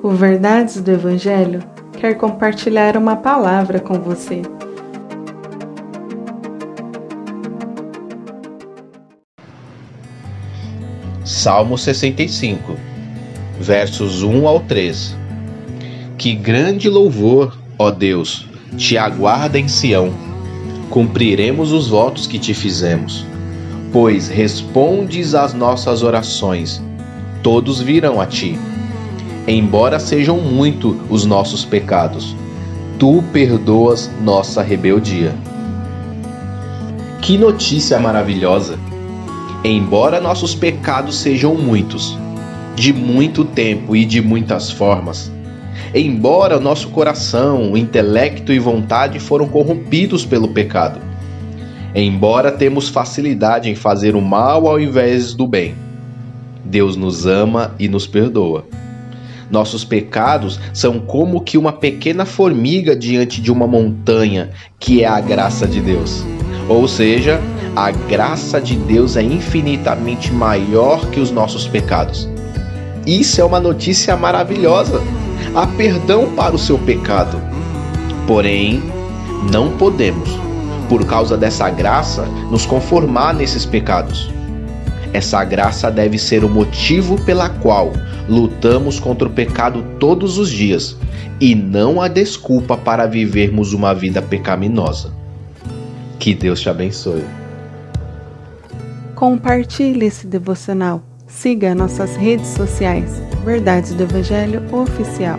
O Verdades do Evangelho quer compartilhar uma palavra com você. Salmo 65, versos 1 ao 3. Que grande louvor, ó Deus, te aguarda em Sião. Cumpriremos os votos que te fizemos, pois respondes às nossas orações. Todos virão a ti embora sejam muito os nossos pecados, tu perdoas nossa rebeldia. Que notícia maravilhosa! Embora nossos pecados sejam muitos, de muito tempo e de muitas formas, embora nosso coração, intelecto e vontade foram corrompidos pelo pecado, embora temos facilidade em fazer o mal ao invés do bem, Deus nos ama e nos perdoa. Nossos pecados são como que uma pequena formiga diante de uma montanha, que é a graça de Deus. Ou seja, a graça de Deus é infinitamente maior que os nossos pecados. Isso é uma notícia maravilhosa. Há perdão para o seu pecado. Porém, não podemos, por causa dessa graça, nos conformar nesses pecados. Essa graça deve ser o motivo pela qual lutamos contra o pecado todos os dias e não a desculpa para vivermos uma vida pecaminosa. Que Deus te abençoe. Compartilhe esse devocional. Siga nossas redes sociais. Verdades do Evangelho Oficial.